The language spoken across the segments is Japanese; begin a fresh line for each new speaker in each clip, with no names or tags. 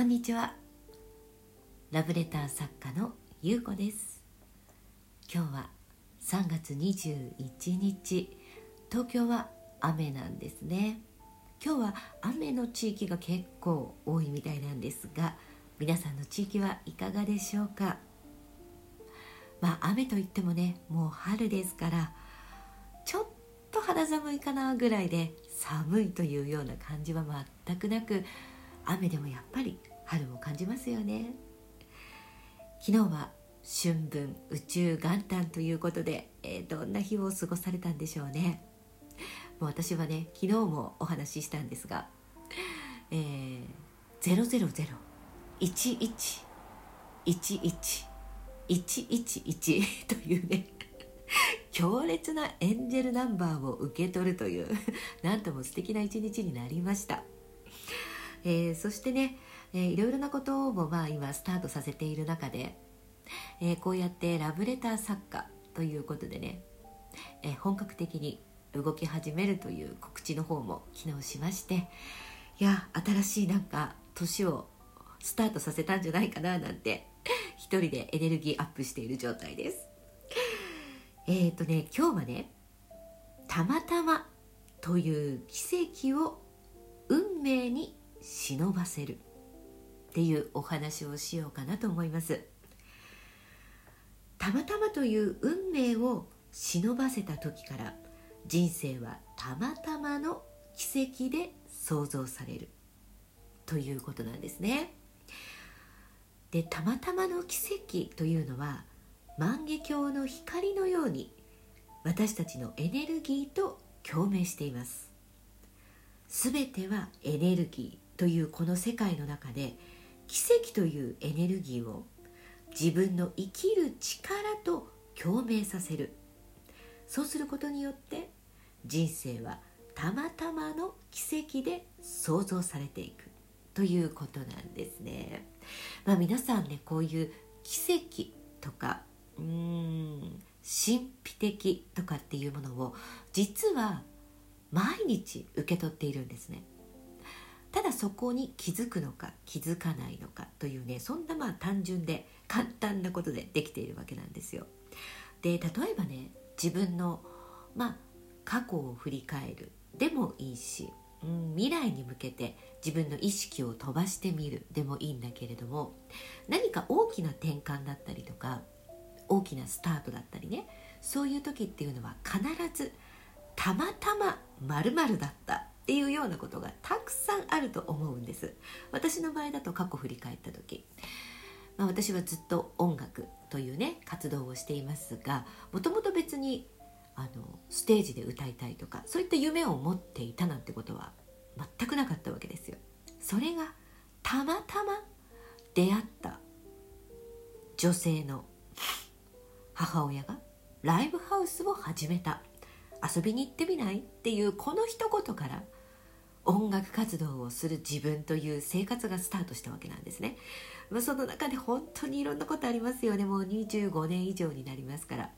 こんにちは。ラブレター作家のゆうこです。今日は3月21日。東京は雨なんですね。今日は雨の地域が結構多いみたいなんですが皆さんの地域はいかがでしょうか？まあ雨といってもねもう春ですからちょっと肌寒いかなぐらいで寒いというような感じは全くなく雨でもやっぱり春を感じますよね。昨日は春分宇宙元旦ということで、えー、どんな日を過ごされたんでしょうね。もう私はね昨日もお話ししたんですが、えー、0001111111というね 強烈なエンジェルナンバーを受け取るというなんとも素敵な一日になりました、えー、そしてね、えー、いろいろなことをまあ今スタートさせている中で、えー、こうやってラブレター作家ということでね、えー、本格的に動き始めるという告知の方も昨日しましていや新しいなんか年をスタートさせたんじゃないかななんて一人でエネルギーアップしている状態です。えっ、ー、とね今日はねたまたまという奇跡を運命に忍ばせる。っていうお話をしようかなと思います。たまたまという運命を忍ばせた時から人生はたまたまの奇跡で創造される。ということなんですね。でたまたまの奇跡というのは万華鏡の光のように私たちのエネルギーと共鳴しています。すべてはエネルギーというこの世界の中で奇跡というエネルギーを自分の生きる力と共鳴させる。そうすることによって人生はたまたまの奇跡で創造されていく。ということなんですね。まあ、皆さんねこういう奇跡とかうーん神秘的とかっていうものを実は毎日受け取っているんですね。ただそこに気づくのか気づかないのかというねそんなまあ単純で簡単なことでできているわけなんですよ。で例えばね自分のまあ過去を振り返る。でもいいし、うん、未来に向けて自分の意識を飛ばしてみる。でもいいんだけれども何か大きな転換だったりとか大きなスタートだったりねそういう時っていうのは必ずたまたま〇〇だった。っていうようなことがたくさんあると思うんです。私の場合だと過去振り返った時、まあ、私はずっと音楽というね活動をしていますがもともと別にあのステージで歌いたいとかそういった夢を持っていたなんてことは全くなかったわけですよ。それがたまたま出会った女性の母親がライブハウスを始めた。遊びに行ってみない？っていうこの一言から音楽活動をする自分という生活がスタートしたわけなんですね、まあ、その中で本当にいろんなことありますよね。もう25年以上になりますから。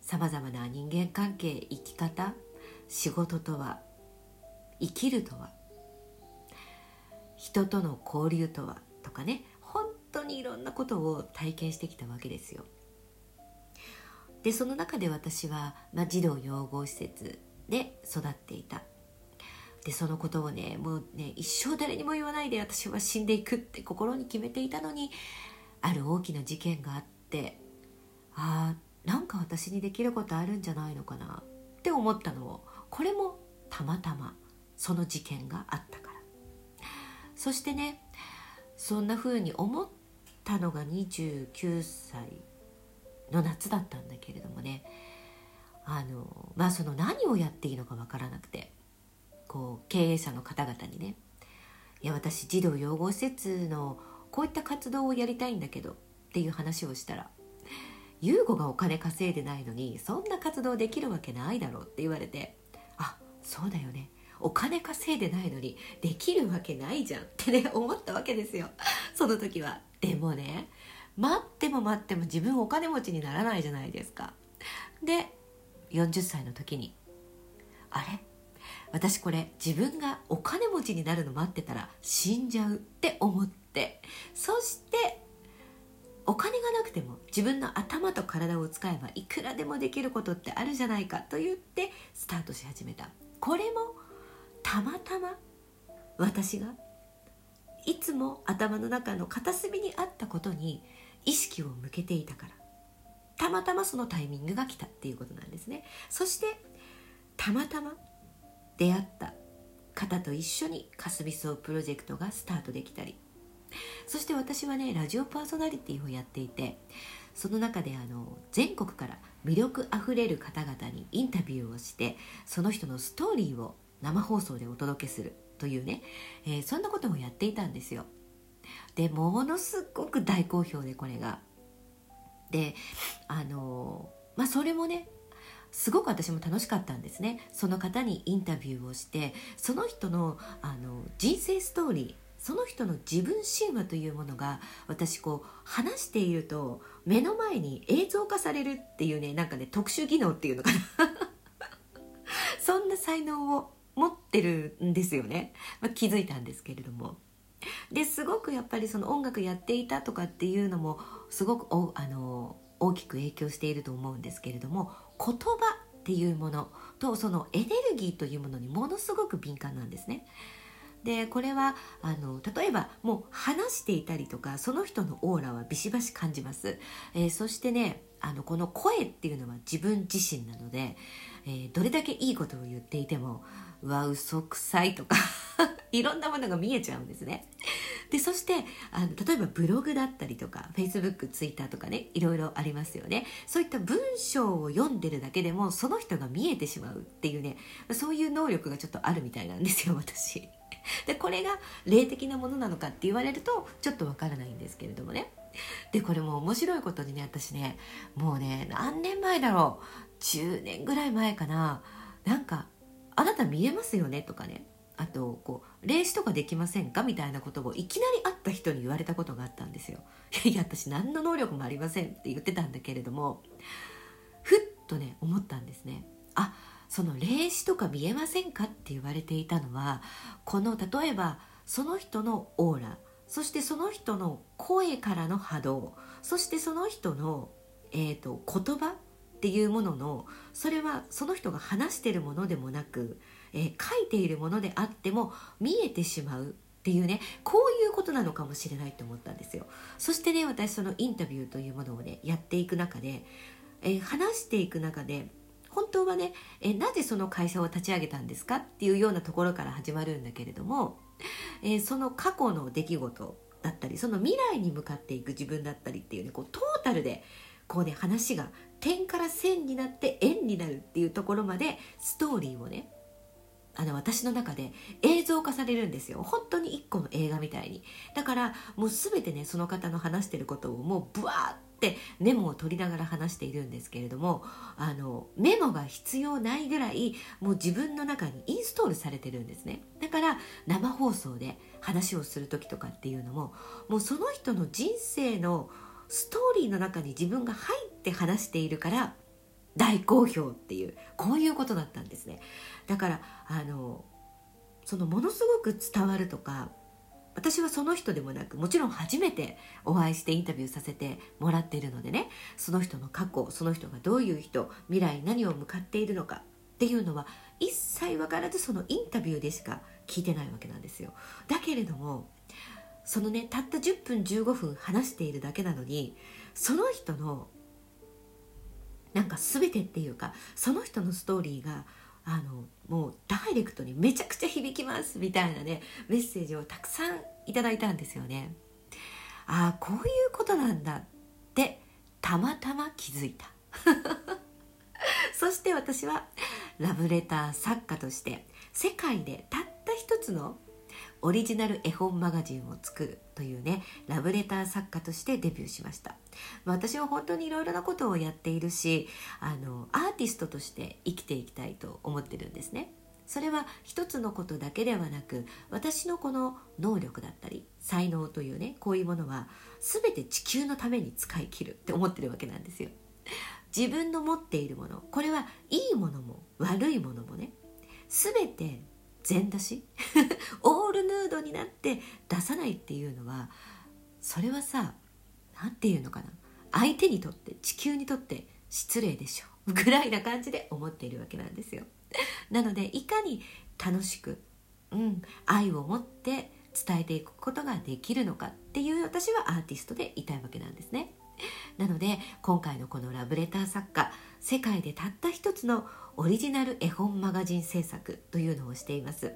さまざまな人間関係生き方仕事とは生きるとは人との交流とはとかね。本当にいろんなことを体験してきたわけですよ。でその中で私は、まあ、児童養護施設で育っていた。でそのことをねもうね一生誰にも言わないで私は死んでいくって心に決めていたのにある大きな事件があってああなんか私にできることあるんじゃないのかなって思ったのをこれもたまたまその事件があったから。そしてねそんな風に思ったのが29歳の夏だったんだけれどもねあのまあその何をやっていいのかわからなくてこう経営者の方々にね「いや私児童養護施設のこういった活動をやりたいんだけど」っていう話をしたら「優子がお金稼いでないのにそんな活動できるわけないだろ」って言われて「あそうだよねお金稼いでないのにできるわけないじゃん」ってね思ったわけですよその時は。でもね待っても待っても自分お金持ちにならないじゃないですか。で40歳の時にあれ？私これ自分がお金持ちになるの待ってたら死んじゃうって思ってそしてお金がなくても自分の頭と体を使えばいくらでもできることってあるじゃないかと言ってスタートし始めた。これもたまたま私がいつも頭の中の片隅にあったことに意識を向けていたから。たまたまそのタイミングが来たっていうことなんですね。そしてたまたま出会った方と一緒にかすみそうプロジェクトがスタートできたり。そして私はねラジオパーソナリティをやっていてその中であの全国から魅力あふれる方々にインタビューをしてその人のストーリーを生放送でお届けするというね、えー、そんなこともやっていたんですよ。でものすごく大好評でこれが。であのまあそれもねすごく私も楽しかったんですね。その方にインタビューをしてその人のあの人生ストーリーその人の自分神話というものが私こう話していると目の前に映像化されるっていうねなんかね特殊技能っていうのかな。そんな才能を持ってるんですよね、まあ、気づいたんですけれども。ですごくやっぱりその音楽やっていたとかっていうのもすごくおあの大きく影響していると思うんですけれども言葉っていうものとそのエネルギーというものにものすごく敏感なんですね。でこれはあの例えばもう話していたりとかその人のオーラはビシバシ感じます、えー、そしてねあのこの声っていうのは自分自身なので、えー、どれだけいいことを言っていてもうわ嘘くさいとか いろんなものが見えちゃうんですね。でそしてあの例えばブログだったりとか Facebook、Twitter とかねいろいろありますよね。そういった文章を読んでるだけでもその人が見えてしまうっていうねそういう能力がちょっとあるみたいなんですよ私。でこれが霊的なものなのかって言われるとちょっとわからないんですけれどもね。でこれも面白いことにね私ねもうね何年前だろう？10年ぐらい前かな。なんか「あなた見えますよね」とかね。あとこう「霊視とかできませんか?」みたいなことをいきなり会った人に言われたことがあったんですよ。いや私何の能力もありませんって言ってたんだけれどもふっとね思ったんですね。あその霊視とか見えませんかって言われていたのはこの例えばその人のオーラそしてその人の声からの波動そしてその人の、えーと、言葉っていうもののそれはその人が話してるものでもなく、えー、書いているものであっても見えてしまうっていうねこういうことなのかもしれないと思ったんですよ。そしてね私そのインタビューというものをねやっていく中で、えー、話していく中で本当はねえなぜその会社を立ち上げたんですかっていうようなところから始まるんだけれども、えー、その過去の出来事だったりその未来に向かっていく自分だったりっていうねこうトータルでこうね話が点から線になって円になるっていうところまでストーリーをねあの私の中で映像化されるんですよ。本当に一個の映画みたいに。だからもう全てねその方の話してることをもうブワーってメモを取りながら話しているんですけれどもあのメモが必要ないぐらいもう自分の中にインストールされてるんですね。だから生放送で話をする時とかっていうのももうその人の人生のストーリーの中に自分が入って話しているから大好評っていうこういうことだったんですね。だからあのそのものすごく伝わるとか私はその人でもなくもちろん初めてお会いしてインタビューさせてもらっているのでねその人の過去その人がどういう人未来何を向かっているのかっていうのは一切分からずそのインタビューでしか聞いてないわけなんですよ。だけれどもそのねたった10分15分話しているだけなのにその人のなんか全てっていうかその人のストーリーがあのもうダイレクトにめちゃくちゃ響きますみたいなねメッセージをたくさんいただいたんですよね。ああこういうことなんだってたまたま気づいた。そして私はラブレター作家として世界でたった一つのオリジナル絵本マガジンを作るというねラブレター作家としてデビューしました、私は本当にいろいろなことをやっているしあのアーティストとして生きていきたいと思ってるんですね。それは一つのことだけではなく私のこの能力だったり才能というねこういうものは全て地球のために使い切るって思ってるわけなんですよ。自分の持っているものこれはいいものも悪いものもね全て全出し オールヌードになって出さないっていうのはそれはさ何て言うのかな。相手にとって地球にとって失礼でしょう。ぐらいな感じで思っているわけなんですよ。なのでいかに楽しく、うん、愛を持って伝えていくことができるのかっていう私はアーティストでいたいわけなんですね。なので今回のこのラブレター作家世界でたった一つのオリジナル絵本マガジン制作というのをしています。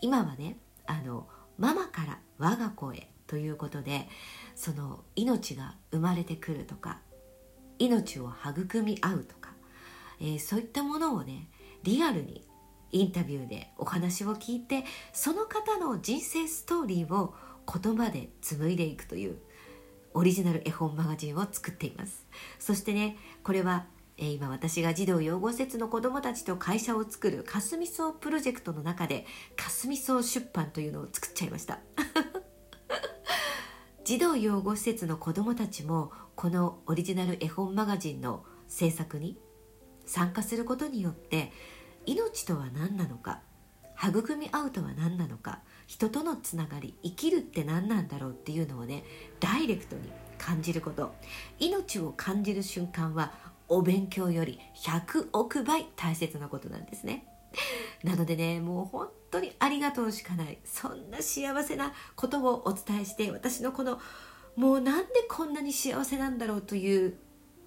今はねあのママから我が子へということでその命が生まれてくるとか命を育み合うとか、えー、そういったものをねリアルにインタビューでお話を聞いてその方の人生ストーリーを言葉で紡いでいくというオリジナル絵本マガジンを作っています。そしてねこれは今私が児童養護施設の子どもたちと会社を作るかすみそうプロジェクトの中でかすみそう出版というのを作っちゃいました。児童養護施設の子どもたちもこのオリジナル絵本マガジンの制作に参加することによって命とは何なのか育み合うとは何なのか人とのつながり生きるって何なんだろうっていうのをねダイレクトに感じること。命を感じる瞬間はお勉強より100億倍大切なことなんですね。なのでねもう本当にありがとうしかない。そんな幸せなことをお伝えして私のこのもうなんでこんなに幸せなんだろうという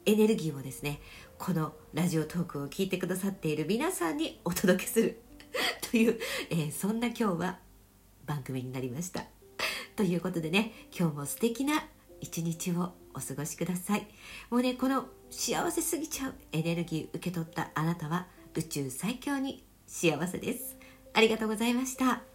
エネルギーをですねこのラジオトークを聞いてくださっている皆さんにお届けする という、えー、そんな今日は番組になりました。ということでね今日も素敵な一日をお過ごしください。もうねこの幸せすぎちゃうエネルギー受け取ったあなたは宇宙最強に幸せです。ありがとうございました。